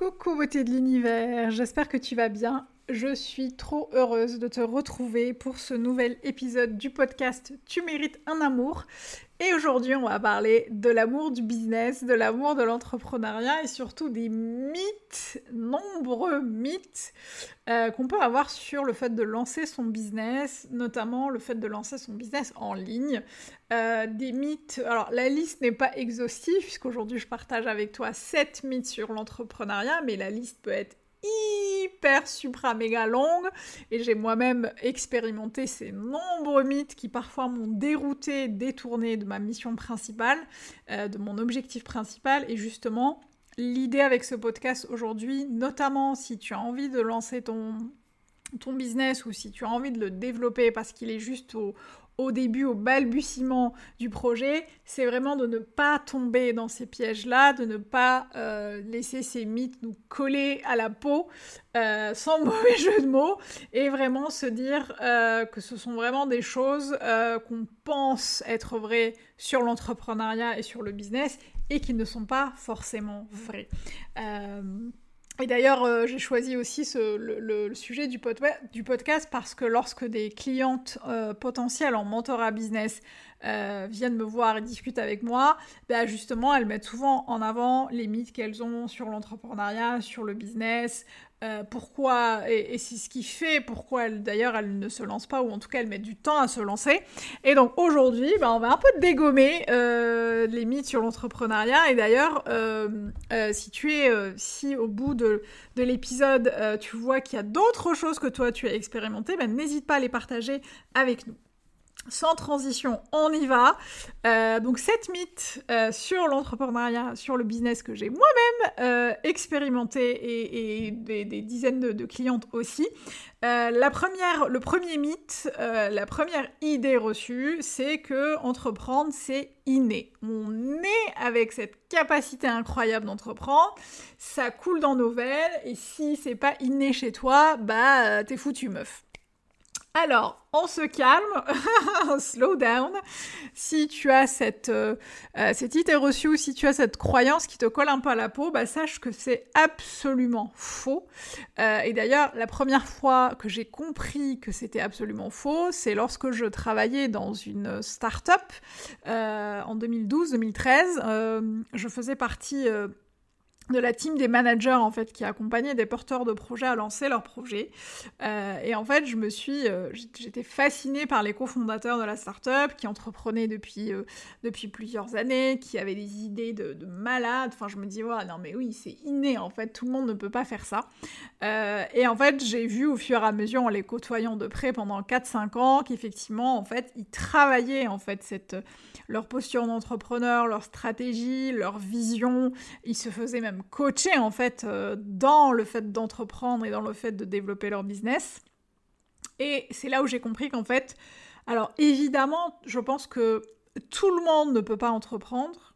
Coucou beauté de l'univers, j'espère que tu vas bien. Je suis trop heureuse de te retrouver pour ce nouvel épisode du podcast Tu mérites un amour. Et aujourd'hui, on va parler de l'amour du business, de l'amour de l'entrepreneuriat et surtout des mythes, nombreux mythes euh, qu'on peut avoir sur le fait de lancer son business, notamment le fait de lancer son business en ligne. Euh, des mythes, alors la liste n'est pas exhaustive, puisqu'aujourd'hui je partage avec toi 7 mythes sur l'entrepreneuriat, mais la liste peut être hyper supra méga longue. Et j'ai moi-même expérimenté ces nombreux mythes qui parfois m'ont dérouté, détourné de ma mission principale, euh, de mon objectif principal. Et justement l'idée avec ce podcast aujourd'hui, notamment si tu as envie de lancer ton, ton business ou si tu as envie de le développer parce qu'il est juste au, au début, au balbutiement du projet, c'est vraiment de ne pas tomber dans ces pièges-là, de ne pas euh, laisser ces mythes nous coller à la peau, euh, sans mauvais jeu de mots, et vraiment se dire euh, que ce sont vraiment des choses qu'on pense être vraies sur l'entrepreneuriat et sur le business, et qui ne sont pas forcément vraies. Et d'ailleurs, euh, j'ai choisi aussi le, sujet du, podcast parce que lorsque des clientes euh, potentielles en mentorat business euh, viennent me voir et discutent avec moi, bah, justement, elles mettent souvent en avant les mythes qu'elles ont sur l'entrepreneuriat, sur le business, euh, pourquoi, et, c'est ce qui fait pourquoi d'ailleurs, elles ne se lancent pas, ou en tout cas, elles mettent du temps à se lancer. Et donc aujourd'hui, bah, on va un peu dégommer euh, les mythes sur l'entrepreneuriat. Et d'ailleurs, si tu es, si au bout de, de l'épisode, tu vois qu'il y a d'autres choses que toi tu as expérimenté, bah, n'hésite pas à les partager avec nous. Sans transition, on y va. Euh, donc, cette mythe euh, sur l'entrepreneuriat, sur le business que j'ai moi-même euh, expérimenté et, des, dizaines de, clientes aussi. la première, le premier mythe, la première idée reçue, c'est que entreprendre, c'est inné. On est avec cette capacité incroyable d'entreprendre, ça coule dans nos veines, et si c'est pas inné chez toi, bah t'es foutu meuf. Alors, on se calme, slow down. Si tu as cette, euh, euh, idée reçue si tu as cette croyance qui te colle un peu à la peau, bah, sache que c'est absolument faux. Euh, et d'ailleurs, la première fois que j'ai compris que c'était absolument faux, c'est lorsque je travaillais dans une start-up en 2012-2013. je faisais partie de la team des managers en fait qui accompagnaient des porteurs de projets à lancer leurs projets. Euh, et en fait, je me suis, euh, j'étais fascinée par les cofondateurs de la startup qui entreprenaient depuis euh, depuis plusieurs années, qui avaient des idées de, de malades. Enfin, je me dis ouais, non mais oui, c'est inné en fait, tout le monde ne peut pas faire ça. et en fait, j'ai vu au fur et à mesure en les côtoyant de près pendant 4-5 ans qu'effectivement en fait, ils travaillaient en fait cette leur posture d'entrepreneur, leur stratégie, leur vision. Ils se faisaient même coacher en fait euh, dans le fait d'entreprendre et dans le fait de développer leur business. Et c'est là où j'ai compris qu'en fait, alors évidemment, je pense que tout le monde ne peut pas entreprendre.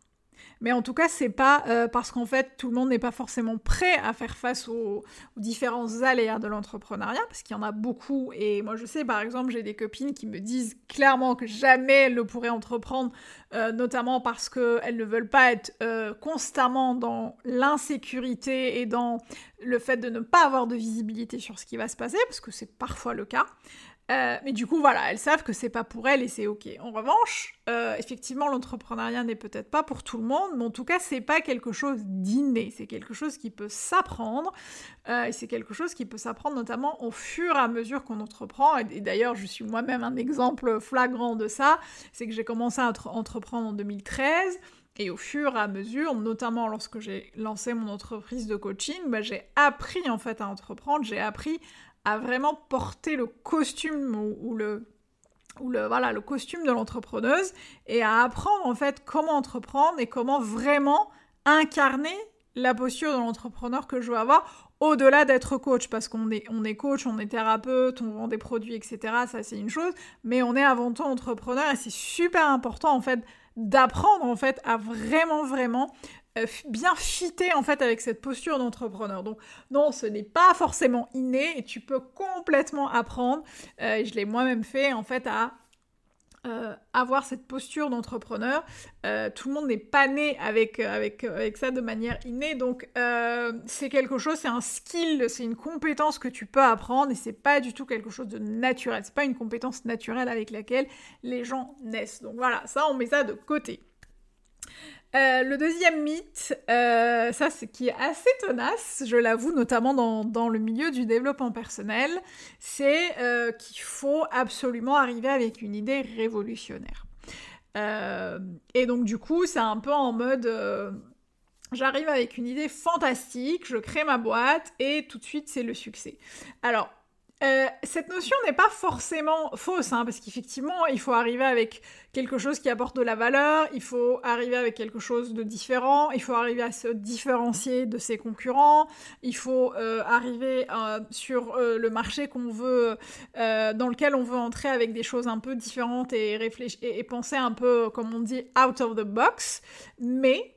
Mais en tout cas, c'est pas euh, parce qu'en fait tout le monde n'est pas forcément prêt à faire face aux, différents aléas de l'entrepreneuriat, parce qu'il y en a beaucoup. Et moi, je sais, par exemple, j'ai des copines qui me disent clairement que jamais elles ne pourraient entreprendre, euh, notamment parce qu'elles ne veulent pas être euh, constamment dans l'insécurité et dans le fait de ne pas avoir de visibilité sur ce qui va se passer, parce que c'est parfois le cas. Euh, mais du coup, voilà, elles savent que c'est pas pour elles et c'est ok. En revanche, euh, effectivement, l'entrepreneuriat n'est peut-être pas pour tout le monde, mais en tout cas, c'est pas quelque chose d'inné. C'est quelque chose qui peut s'apprendre euh, et c'est quelque chose qui peut s'apprendre notamment au fur et à mesure qu'on entreprend. Et, d'ailleurs, je suis moi-même un exemple flagrant de ça. C'est que j'ai commencé à entreprendre en 2013. Et au fur et à mesure, notamment lorsque j'ai lancé mon entreprise de coaching, bah, j'ai appris en fait à entreprendre, j'ai appris à vraiment porter le costume ou, le ou le voilà le costume de l'entrepreneuse et à apprendre en fait comment entreprendre et comment vraiment incarner la posture de l'entrepreneur que je veux avoir au-delà d'être coach, parce qu'on est, on est coach, on est thérapeute, on vend des produits, etc. Ça, c'est une chose, mais on est avant tout entrepreneur et c'est super important, en fait, d'apprendre, en fait, à vraiment, vraiment bien fitter, en fait, avec cette posture d'entrepreneur. Donc, non, ce n'est pas forcément inné et tu peux complètement apprendre. Euh, je l'ai moi-même fait, en fait, à euh, avoir cette posture d'entrepreneur. Euh, tout le monde n'est pas né euh, avec ça de manière innée, donc c'est quelque chose, c'est un skill, c'est une compétence que tu peux apprendre et c'est pas du tout quelque chose de naturel. C'est pas une compétence naturelle avec laquelle les gens naissent. Donc voilà, ça on met ça de côté. Euh, le deuxième mythe, euh, ça c'est qui est assez tenace, je l'avoue, notamment dans, le milieu du développement personnel, c'est euh, qu'il faut absolument arriver avec une idée révolutionnaire. et donc du coup, c'est un peu en mode, j'arrive avec une idée fantastique, je crée ma boîte et tout de suite c'est le succès. Alors, euh, cette notion n'est pas forcément fausse, hein, parce qu'effectivement, il faut arriver avec quelque chose qui apporte de la valeur, il faut arriver avec quelque chose de différent, il faut arriver à se différencier de ses concurrents, il faut euh, arriver euh, sur le marché qu'on veut, dans lequel on veut entrer avec des choses un peu différentes et, réfléchir, et penser un peu, comme on dit, out of the box. Mais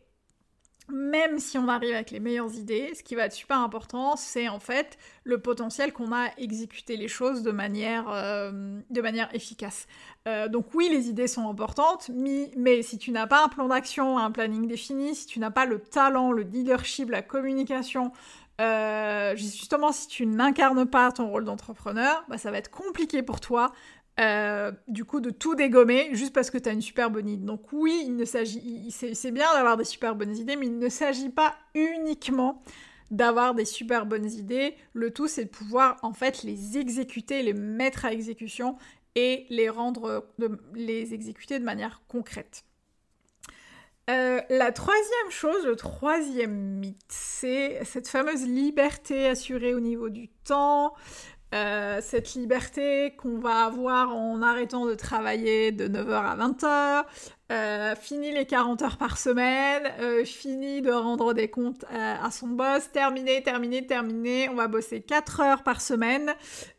même si on arrive avec les meilleures idées, ce qui va être super important, c'est en fait le potentiel qu'on a à exécuter les choses de manière, euh, efficace. Euh, donc oui, les idées sont importantes, mais, si tu n'as pas un plan d'action, un planning défini, si tu n'as pas le talent, le leadership, la communication, euh, justement si tu n'incarnes pas ton rôle d'entrepreneur, bah, ça va être compliqué pour toi euh, du coup de tout dégommer juste parce que tu as une super bonne idée. Donc oui, il ne s'agit, c'est bien d'avoir des super bonnes idées, mais il ne s'agit pas uniquement d'avoir des super bonnes idées. Le tout, c'est de pouvoir en fait les exécuter, les mettre à exécution et les rendre, les exécuter de manière concrète. Euh, la troisième chose, le troisième mythe, c'est cette fameuse liberté assurée au niveau du temps, euh, cette liberté qu'on va avoir en arrêtant de travailler de 9h à 20h, euh, fini les 40 heures par semaine, euh, fini de rendre des comptes à son boss, terminé, terminé, terminé, on va bosser 4 heures par semaine.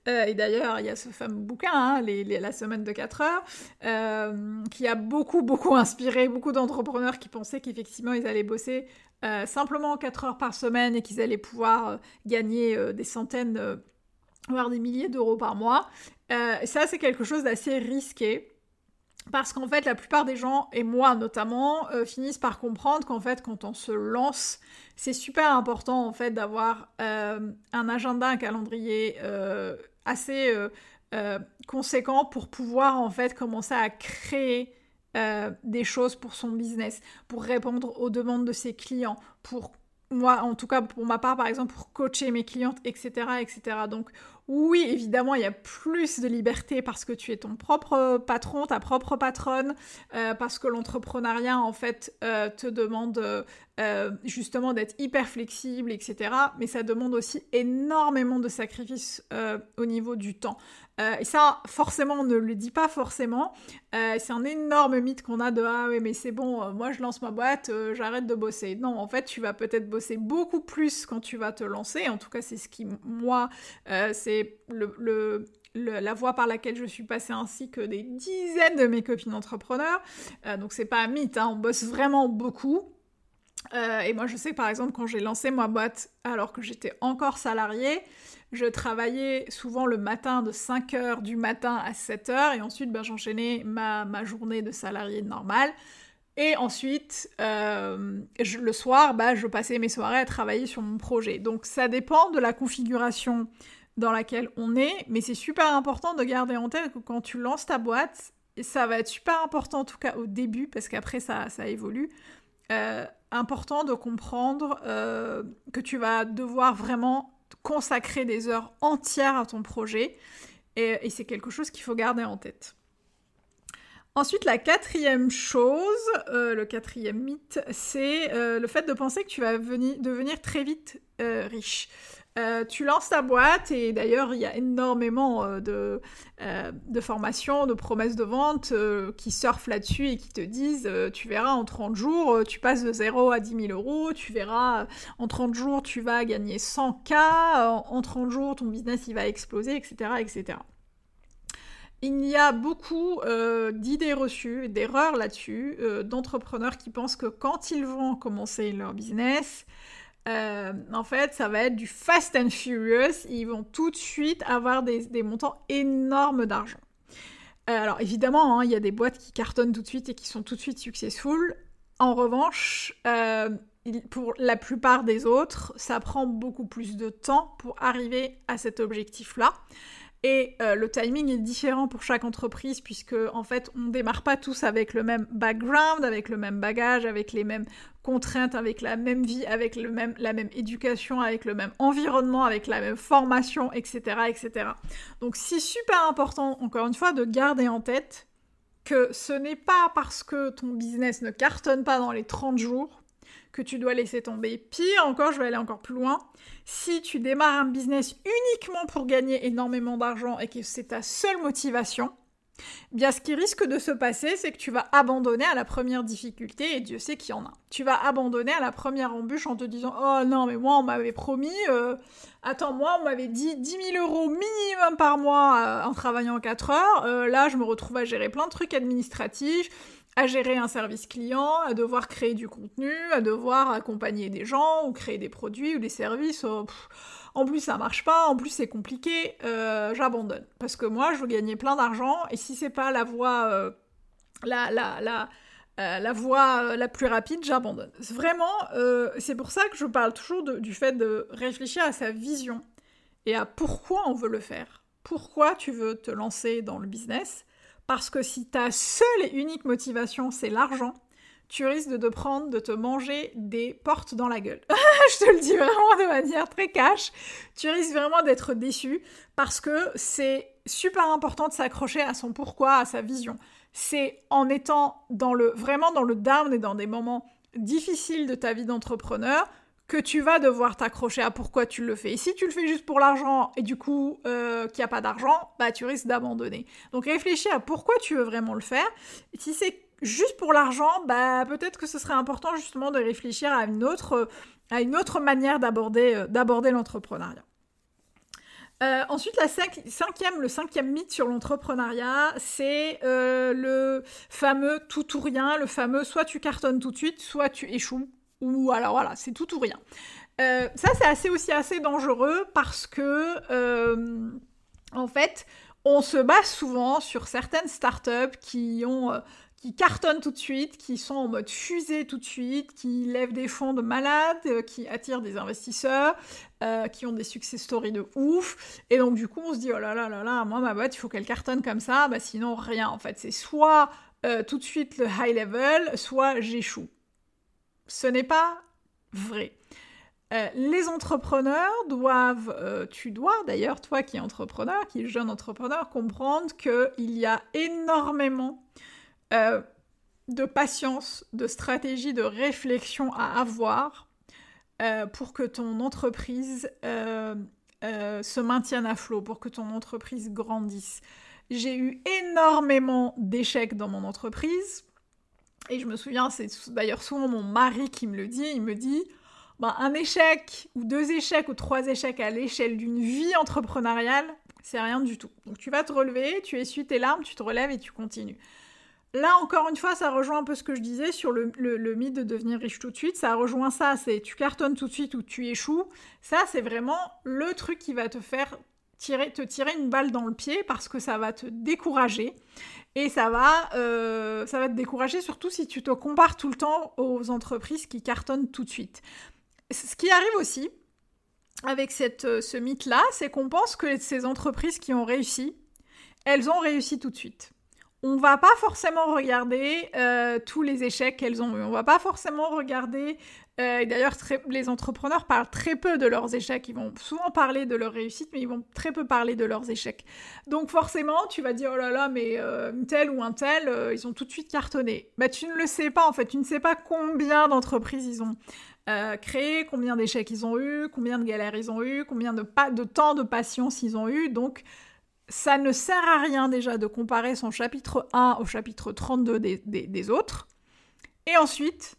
et d'ailleurs, il y a ce fameux bouquin, hein, La semaine de 4 heures, qui a beaucoup, beaucoup inspiré beaucoup d'entrepreneurs qui pensaient qu'effectivement, ils allaient bosser simplement 4 heures par semaine et qu'ils allaient pouvoir gagner des centaines voire des milliers d'euros par mois. Euh, ça, c'est quelque chose d'assez risqué. Parce qu'en fait, la plupart des gens, et moi notamment, euh, finissent par comprendre qu'en fait, quand on se lance, c'est super important en fait d'avoir euh, un agenda, un calendrier assez conséquent pour pouvoir en fait commencer à créer des choses pour son business, pour répondre aux demandes de ses clients, pour moi, en tout cas pour ma part, par exemple, pour coacher mes clientes, etc., etc. Donc oui, évidemment, il y a plus de liberté parce que tu es ton propre patron, ta propre patronne, euh, parce que l'entrepreneuriat, en fait, euh, te demande euh, justement d'être hyper flexible, etc. Mais ça demande aussi énormément de sacrifices au niveau du temps. et ça, forcément, on ne le dit pas forcément. c'est un énorme mythe qu'on a de ah oui, mais c'est bon, moi je lance ma boîte, j'arrête de bosser. Non, en fait, tu vas peut-être bosser beaucoup plus quand tu vas te lancer. En tout cas, c'est ce qui, moi, c'est la voie par laquelle je suis passée ainsi que des dizaines de mes copines entrepreneurs. Euh, donc c'est pas un mythe, hein, on bosse vraiment beaucoup. Euh, et moi je sais par exemple quand j'ai lancé ma boîte alors que j'étais encore salariée, je travaillais souvent le matin de 5h du matin à 7h et ensuite ben, j'enchaînais ma, ma, journée de salarié normale. Et ensuite, euh, le soir, bah, je passais mes soirées à travailler sur mon projet. Donc ça dépend de la configuration dans laquelle on est, mais c'est super important de garder en tête que quand tu lances ta boîte, ça va être super important en tout cas au début, parce qu'après ça, ça évolue, euh, important de comprendre euh, que tu vas devoir vraiment consacrer des heures entières à ton projet, et, c'est quelque chose qu'il faut garder en tête. Ensuite, la quatrième chose, euh, le quatrième mythe, c'est le fait de penser que tu vas venir, devenir très vite riche. Euh, tu lances ta boîte et d'ailleurs il y a énormément euh, de, euh, formations, de promesses de vente qui surfent là-dessus et qui te disent tu verras en 30 jours tu passes de 0 à 10 000 euros, tu verras en 30 jours tu vas gagner 100 k, en 30 jours ton business il va exploser, etc. etc. Il y a beaucoup d'idées reçues, d'erreurs là-dessus, d'entrepreneurs qui pensent que quand ils vont commencer leur business, euh, en fait, ça va être du fast and furious. Ils vont tout de suite avoir des, montants énormes d'argent. Euh, alors évidemment, hein, il y a des boîtes qui cartonnent tout de suite et qui sont tout de suite successful. En revanche, euh, pour la plupart des autres, ça prend beaucoup plus de temps pour arriver à cet objectif-là. Et euh, le timing est différent pour chaque entreprise puisque en fait on démarre pas tous avec le même background, avec le même bagage, avec les mêmes contraintes, avec la même vie, avec la même éducation, avec le même environnement, avec la même formation, etc., etc. Donc c'est super important encore une fois de garder en tête que ce n'est pas parce que ton business ne cartonne pas dans les 30 jours que tu dois laisser tomber. Pire encore, je vais aller encore plus loin. Si tu démarres un business uniquement pour gagner énormément d'argent et que c'est ta seule motivation, bien ce qui risque de se passer, c'est que tu vas abandonner à la première difficulté, et Dieu sait qu'il y en a. Tu vas abandonner à la première embûche en te disant Oh non, mais moi on m'avait promis, euh, attends, moi on m'avait dit 10 000 euros minimum par mois euh, en travaillant 4 heures, euh, là je me retrouve à gérer plein de trucs administratifs, à gérer un service client, à devoir créer du contenu, à devoir accompagner des gens ou créer des produits ou des services. Oh, en plus, ça marche pas, en plus, c'est compliqué, euh, j'abandonne. Parce que moi, je veux gagner plein d'argent et si c'est pas la voie, euh, la, la, la, euh, la voie la plus rapide, j'abandonne. Vraiment, c'est pour ça que je parle toujours du fait de réfléchir à sa vision et à pourquoi on veut le faire. Pourquoi tu veux te lancer dans le business parce que si ta seule et unique motivation, c'est l'argent, tu risques de te prendre, de te manger des portes dans la gueule. je te le dis vraiment de manière très cash. Tu risques vraiment d'être déçu parce que c'est super important de s'accrocher à son pourquoi, à sa vision. C'est en étant dans le, vraiment dans le down et dans des moments difficiles de ta vie d'entrepreneur que tu vas devoir t'accrocher à pourquoi tu le fais. Et si tu le fais juste pour l'argent et du coup euh, qu'il n'y a pas d'argent, bah tu risques d'abandonner. Donc réfléchis à pourquoi tu veux vraiment le faire. Et si c'est juste pour l'argent, bah peut-être que ce serait important justement de réfléchir à une autre, à une autre manière d'aborder, euh, d'aborder l'entrepreneuriat. Euh, ensuite, la cinquième, le cinquième mythe sur l'entrepreneuriat, c'est le fameux tout ou rien, le fameux soit tu cartonnes tout de suite, soit tu échoues ou alors voilà, c'est tout ou rien. Euh, ça, c'est assez aussi assez dangereux parce que, euh, en fait, on se base souvent sur certaines startups qui ont euh, qui cartonnent tout de suite, qui sont en mode fusée tout de suite, qui lèvent des fonds de malades, qui attirent des investisseurs, qui ont des success stories de ouf. Et donc du coup, on se dit oh là là là là, moi ma boîte, il faut qu'elle cartonne comme ça, bah sinon rien. En fait, c'est soit tout de suite le high level, soit j'échoue ce n'est pas vrai. Euh, les entrepreneurs doivent, euh, tu dois d'ailleurs, toi qui es entrepreneur, qui es jeune entrepreneur, comprendre qu'il y a énormément euh, de patience, de stratégie, de réflexion à avoir pour que ton entreprise se maintienne à flot, pour que ton entreprise grandisse. J'ai eu énormément d'échecs dans mon entreprise et je me souviens, c'est d'ailleurs souvent mon mari qui me le dit, il me dit, bah, un échec ou deux échecs ou trois échecs à l'échelle d'une vie entrepreneuriale, c'est rien du tout. Donc tu vas te relever, tu essuies tes larmes, tu te relèves et tu continues. Là, encore une fois, ça rejoint un peu ce que je disais sur le, le mythe de devenir riche tout de suite. Ça rejoint ça, c'est tu cartonnes tout de suite ou tu échoues. Ça, c'est vraiment le truc qui va te faire tirer, te tirer une balle dans le pied parce que ça va te décourager. Et ça va, euh, ça va te décourager surtout si tu te compares tout le temps aux entreprises qui cartonnent tout de suite. Ce qui arrive aussi avec euh, ce mythe-là, c'est qu'on pense que ces entreprises qui ont réussi, elles ont réussi tout de suite. On va pas forcément regarder euh, tous les échecs qu'elles ont eu. On va pas forcément regarder Euh, D'ailleurs, les entrepreneurs parlent très peu de leurs échecs. Ils vont souvent parler de leur réussite, mais ils vont très peu parler de leurs échecs. Donc forcément, tu vas dire, oh là là, mais euh, une telle ou un tel, euh, ils ont tout de suite cartonné. Bah, tu ne le sais pas, en fait. Tu ne sais pas combien d'entreprises ils ont euh, créé, combien d'échecs ils ont eu, combien de galères ils ont eu, combien de, de temps de patience ils ont eu. Donc, ça ne sert à rien déjà de comparer son chapitre 1 au chapitre 32 des, des autres. Et ensuite,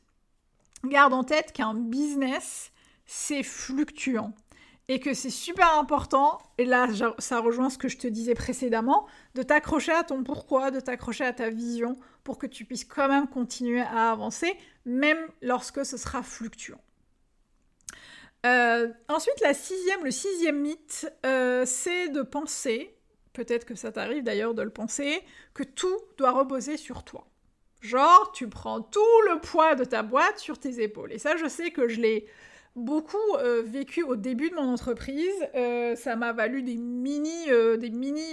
garde en tête qu'un business, c'est fluctuant. Et que c'est super important, et là ça rejoint ce que je te disais précédemment, de t'accrocher à ton pourquoi, de t'accrocher à ta vision pour que tu puisses quand même continuer à avancer, même lorsque ce sera fluctuant. Euh, ensuite, le sixième mythe, euh, c'est de penser, peut-être que ça t'arrive d'ailleurs de le penser, que tout doit reposer sur toi. Genre, tu prends tout le poids de ta boîte sur tes épaules. Et ça, je sais que je l'ai beaucoup euh, vécu au début de mon entreprise. Euh, ça m'a valu des mini, euh, des mini.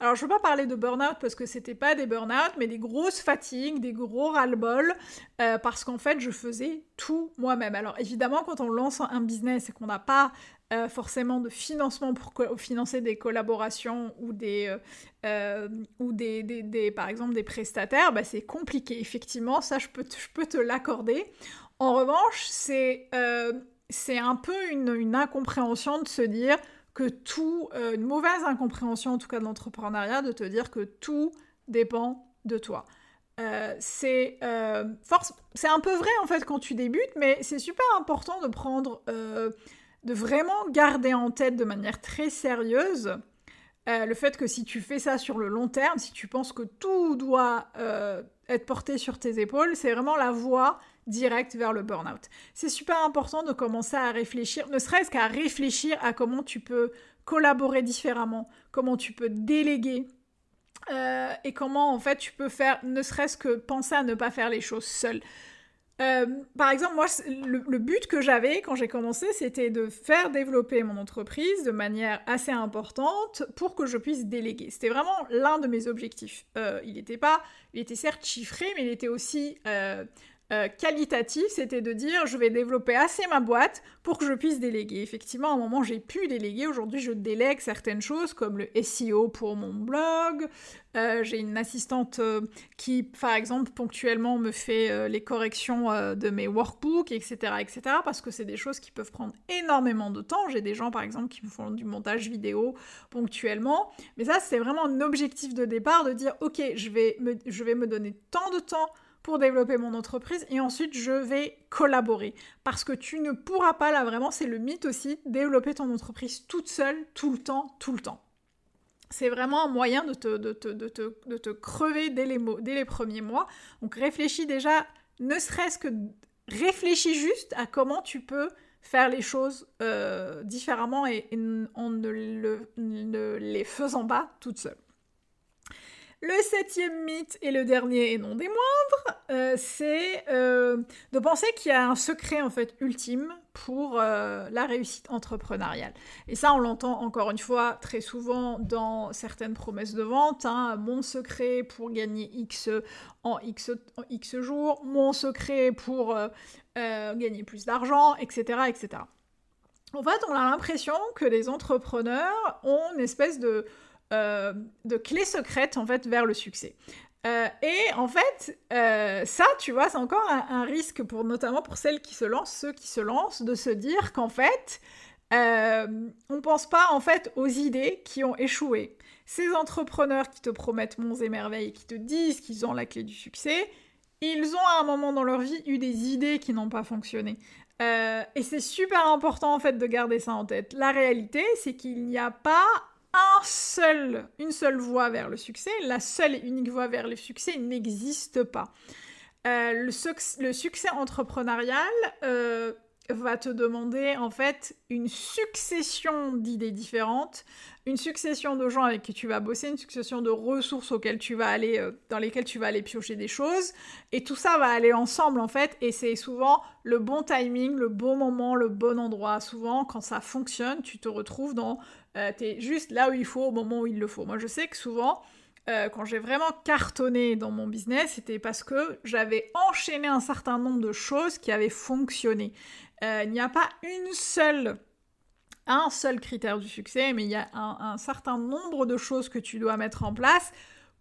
Alors, je ne veux pas parler de burn-out parce que c'était pas des burn-out, mais des grosses fatigues, des gros ras-le-bol, parce qu'en fait, je faisais tout moi-même. Alors, évidemment, quand on lance un business et qu'on n'a pas euh, forcément de financement pour financer des collaborations ou des, euh, euh, ou des, des, par exemple des prestataires, bah, c'est compliqué. Effectivement, ça je peux te, je peux te l'accorder. En revanche, c'est un peu une, une, incompréhension de se dire que tout, une mauvaise incompréhension en tout cas de l'entrepreneuriat, de te dire que tout dépend de toi. c'est force, c'est un peu vrai en fait quand tu débutes, mais c'est super important de prendre de vraiment garder en tête de manière très sérieuse euh, le fait que si tu fais ça sur le long terme, si tu penses que tout doit euh, être porté sur tes épaules, c'est vraiment la voie directe vers le burn-out. C'est super important de commencer à réfléchir, ne serait-ce qu'à réfléchir à comment tu peux collaborer différemment, comment tu peux déléguer euh, et comment en fait tu peux faire, ne serait-ce que penser à ne pas faire les choses seul. Euh, par exemple, moi, le, but que j'avais quand j'ai commencé, c'était de faire développer mon entreprise de manière assez importante pour que je puisse déléguer. C'était vraiment l'un de mes objectifs. Euh, il était pas, il était certes chiffré, mais il était aussi euh, euh, qualitatif, c'était de dire je vais développer assez ma boîte pour que je puisse déléguer. Effectivement, à un moment, j'ai pu déléguer. Aujourd'hui, je délègue certaines choses comme le SEO pour mon blog. Euh, j'ai une assistante euh, qui, par exemple, ponctuellement me fait les corrections de mes workbooks, etc., etc., parce que c'est des choses qui peuvent prendre énormément de temps. J'ai des gens, par exemple, qui me font du montage vidéo ponctuellement. Mais ça, c'est vraiment un objectif de départ de dire ok, je vais je vais me donner tant de temps pour développer mon entreprise et ensuite je vais collaborer. Parce que tu ne pourras pas, là vraiment, c'est le mythe aussi, développer ton entreprise toute seule, tout le temps, tout le temps. C'est vraiment un moyen de te, de te, crever dès les, dès les premiers mois. Donc réfléchis déjà, ne serait-ce que réfléchis juste à comment tu peux faire les choses euh, différemment et, en ne, ne les faisant pas toute seule. Le septième mythe et le dernier et non des moindres, euh, c'est euh, de penser qu'il y a un secret en fait ultime pour euh, la réussite entrepreneuriale. Et ça, on l'entend encore une fois très souvent dans certaines promesses de vente. Hein. mon secret pour gagner X en X, jours, mon secret pour gagner plus d'argent, etc., etc. En fait, on a l'impression que les entrepreneurs ont une espèce de euh, de clés secrètes en fait vers le succès. Euh, et en fait, euh, ça, tu vois, c'est encore un, risque pour notamment pour celles qui se lancent, ceux qui se lancent, de se dire qu'en fait, on pense pas en fait aux idées qui ont échoué. Ces entrepreneurs qui te promettent monts et merveilles, qui te disent qu'ils ont la clé du succès, ils ont à un moment dans leur vie eu des idées qui n'ont pas fonctionné. et c'est super important en fait de garder ça en tête. La réalité, c'est qu'il n'y a pas une seule voie vers le succès. La seule et unique voie vers le succès n'existe pas. Euh, le, succès entrepreneurial euh, va te demander en fait une succession d'idées différentes, une succession de gens avec qui tu vas bosser, une succession de ressources auxquelles tu vas aller, euh, dans lesquelles tu vas aller piocher des choses, et tout ça va aller ensemble en fait, et c'est souvent le bon timing, le bon moment, le bon endroit. Souvent, quand ça fonctionne, tu te retrouves dans, euh, t'es juste là où il faut au moment où il le faut. Moi, je sais que souvent, euh, quand j'ai vraiment cartonné dans mon business, c'était parce que j'avais enchaîné un certain nombre de choses qui avaient fonctionné. Euh, il n'y a pas une seule un seul critère du succès, mais il y a un, certain nombre de choses que tu dois mettre en place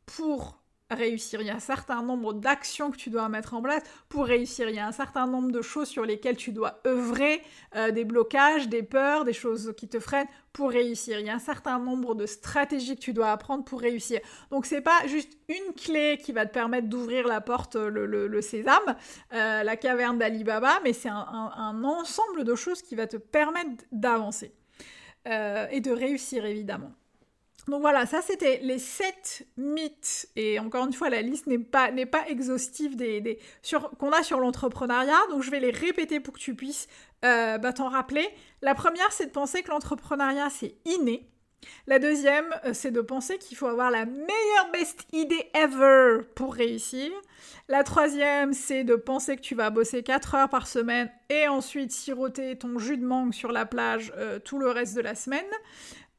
pour réussir. Il y a un certain nombre d'actions que tu dois mettre en place pour réussir. Il y a un certain nombre de choses sur lesquelles tu dois œuvrer, euh, des blocages, des peurs, des choses qui te freinent pour réussir. Il y a un certain nombre de stratégies que tu dois apprendre pour réussir. Donc c'est pas juste une clé qui va te permettre d'ouvrir la porte, le, sésame, euh, la caverne d'Alibaba, mais c'est un, ensemble de choses qui va te permettre d'avancer euh, et de réussir évidemment. Donc voilà, ça c'était les 7 mythes, et encore une fois la liste n'est pas, n'est pas exhaustive des, qu'on a sur l'entrepreneuriat, donc je vais les répéter pour que tu puisses euh, bah, t'en rappeler. La première c'est de penser que l'entrepreneuriat c'est inné. La deuxième euh, c'est de penser qu'il faut avoir la meilleure best idée ever pour réussir. La troisième c'est de penser que tu vas bosser 4 heures par semaine et ensuite siroter ton jus de mangue sur la plage euh, tout le reste de la semaine.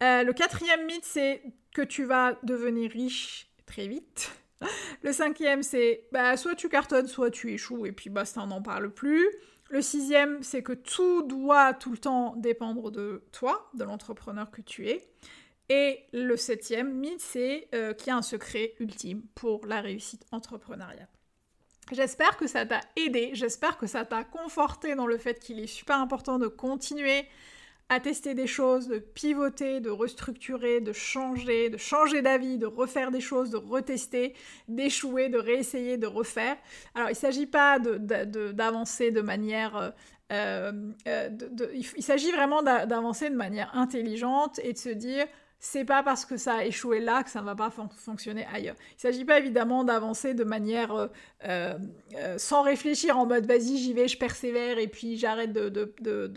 Euh, le quatrième mythe, c'est que tu vas devenir riche très vite. Le cinquième, c'est bah, soit tu cartonnes, soit tu échoues, et puis basta, on n'en parle plus. Le sixième, c'est que tout doit tout le temps dépendre de toi, de l'entrepreneur que tu es. Et le septième mythe, c'est euh, qu'il y a un secret ultime pour la réussite entrepreneuriale. J'espère que ça t'a aidé, j'espère que ça t'a conforté dans le fait qu'il est super important de continuer à tester des choses, de pivoter, de restructurer, de changer, de changer d'avis, de refaire des choses, de retester, d'échouer, de réessayer, de refaire. Alors il ne s'agit pas d'avancer de, manière... Euh, euh, euh, il s'agit vraiment d'avancer de manière intelligente et de se dire c'est pas parce que ça a échoué là que ça ne va pas fonctionner ailleurs. Il ne s'agit pas évidemment d'avancer de manière euh, euh, euh, sans réfléchir en mode vas-y j'y vais, je persévère et puis j'arrête de, de, de,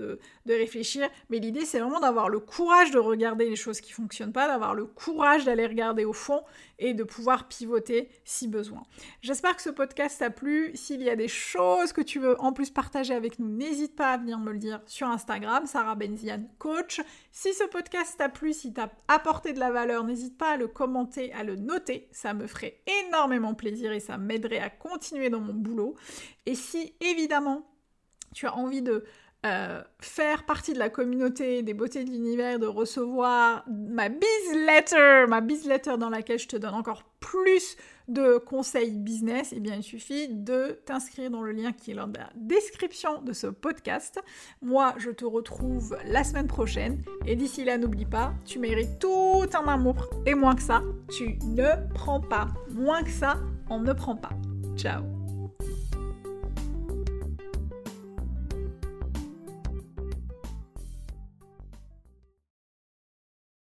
de, réfléchir. Mais l'idée c'est vraiment d'avoir le courage de regarder les choses qui fonctionnent pas, d'avoir le courage d'aller regarder au fond et de pouvoir pivoter si besoin. J'espère que ce podcast t'a plu. S'il y a des choses que tu veux en plus partager avec nous, n'hésite pas à venir me le dire sur Instagram, Sarah Benzian Coach. Si ce podcast t'a plu, si t'as apporté de la valeur, n'hésite pas à le commenter, à le noter. Ça me ferait énormément plaisir et ça m'aiderait à continuer dans mon boulot. Et si évidemment tu as envie de euh, faire partie de la communauté des beautés de l'univers, de recevoir ma letter, ma letter dans laquelle je te donne encore plus de conseils business, eh bien il suffit de t'inscrire dans le lien qui est dans la description de ce podcast. Moi, je te retrouve la semaine prochaine et d'ici là, n'oublie pas, tu mérites tout un amour et moins que ça, tu ne prends pas. Moins que ça, on ne prend pas. Ciao